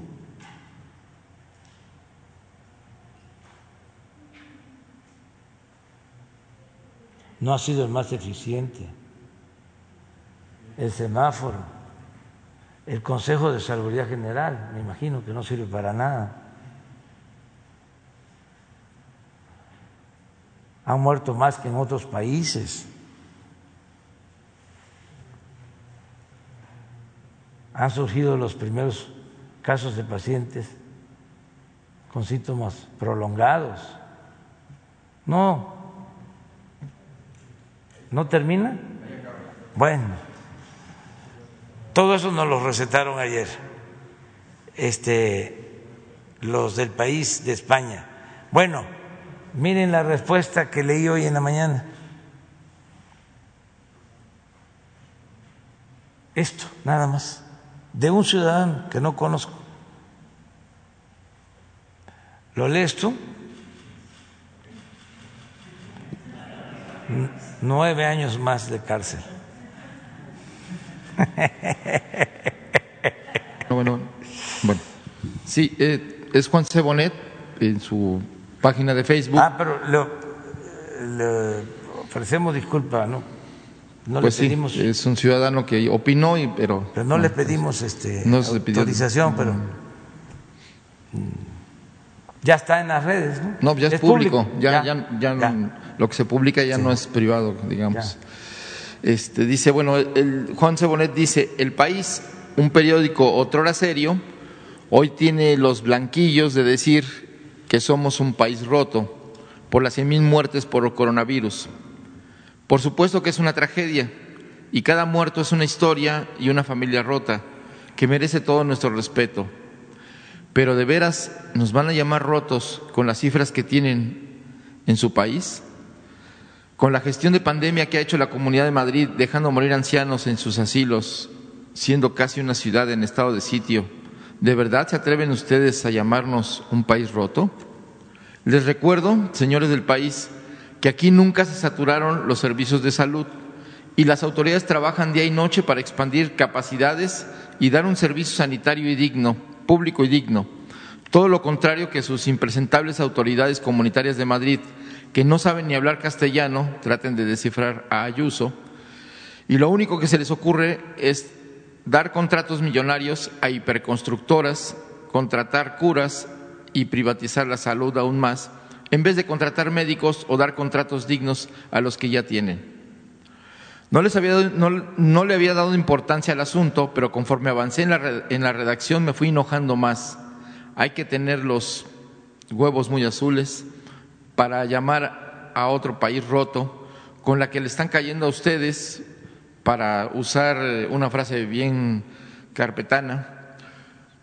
Speaker 1: No ha sido el más eficiente. El semáforo, el Consejo de Salud General, me imagino que no sirve para nada. han muerto más que en otros países. Han surgido los primeros casos de pacientes con síntomas prolongados. No, ¿no termina? Bueno, todo eso nos lo recetaron ayer, este, los del país de España. Bueno, Miren la respuesta que leí hoy en la mañana. Esto, nada más, de un ciudadano que no conozco. ¿Lo lees tú? Nueve años más de cárcel.
Speaker 4: Bueno, bueno. Sí, eh, es Juan Cebonet en su página de Facebook.
Speaker 1: Ah, pero le, ofrecemos disculpa, ¿no?
Speaker 4: No pues le pedimos. Sí, es un ciudadano que opinó, y, pero.
Speaker 1: Pero no, le pedimos este, no autorización, pero. Ya está en las redes, ¿no?
Speaker 4: No, ya es, público. Ya, ya, ya, lo que se publica ya no es privado, digamos. Este, dice, bueno, el, Juan Cebonet dice: el país, un periódico otrora serio, hoy tiene los blanquillos de decir que somos un país roto por las 100.000 muertes por coronavirus. Por supuesto que es una tragedia y cada muerto es una historia y una familia rota que merece todo nuestro respeto. pero de veras nos van a llamar rotos con las cifras que tienen en su país, con la gestión de pandemia que ha hecho la Comunidad de Madrid, dejando morir ancianos en sus asilos, siendo casi una ciudad en estado de sitio. ¿De verdad se atreven ustedes a llamarnos un país roto? Les recuerdo, señores del país, que aquí nunca se saturaron los servicios de salud y las autoridades trabajan día y noche para expandir capacidades y dar un servicio sanitario y digno, público y digno. Todo lo contrario que sus impresentables autoridades comunitarias de Madrid, que no saben ni hablar castellano, traten de descifrar a Ayuso, y lo único que se les ocurre es dar contratos millonarios a hiperconstructoras, contratar curas y privatizar la salud aún más, en vez de contratar médicos o dar contratos dignos a los que ya tienen. No, les había, no, le había dado importancia al asunto, pero conforme avancé en la, en la redacción me fui enojando más. Hay que tener los huevos muy azules para llamar a otro país roto, con la que le están cayendo a ustedes, para usar una frase bien carpetana.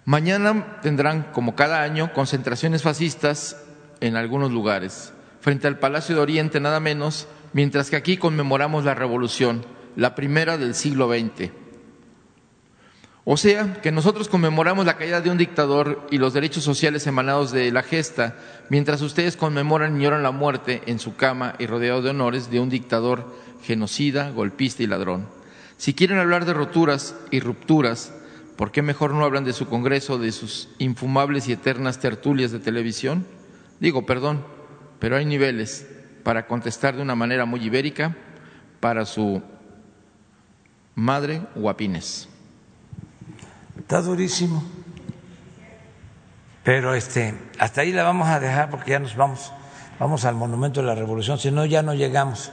Speaker 4: Mañana tendrán, como cada año, concentraciones fascistas en algunos lugares. Frente al Palacio de Oriente, nada menos, mientras que aquí conmemoramos la revolución, la primera del siglo XX. O sea, que nosotros conmemoramos la caída de un dictador y los derechos sociales emanados de la gesta, mientras ustedes conmemoran y lloran la muerte en su cama y rodeado de honores de un dictador genocida, golpista y ladrón. Si quieren hablar de roturas y rupturas, ¿por qué mejor no hablan de su Congreso, de sus infumables y eternas tertulias de televisión? Digo, perdón, pero hay niveles para contestar de una manera muy ibérica para su madre Guapines.
Speaker 1: Está durísimo. Pero este, hasta ahí la vamos a dejar porque ya nos vamos, vamos al Monumento de la Revolución, si no ya no llegamos.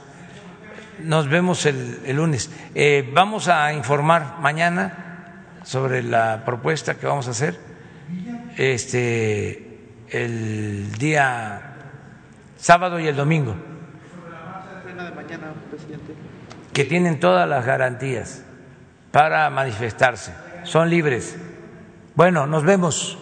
Speaker 1: Nos vemos el, lunes. Eh, vamos a informar mañana sobre la propuesta que vamos a hacer. Este, el día sábado y el domingo. Que tienen todas las garantías para manifestarse, son libres. Bueno, nos vemos.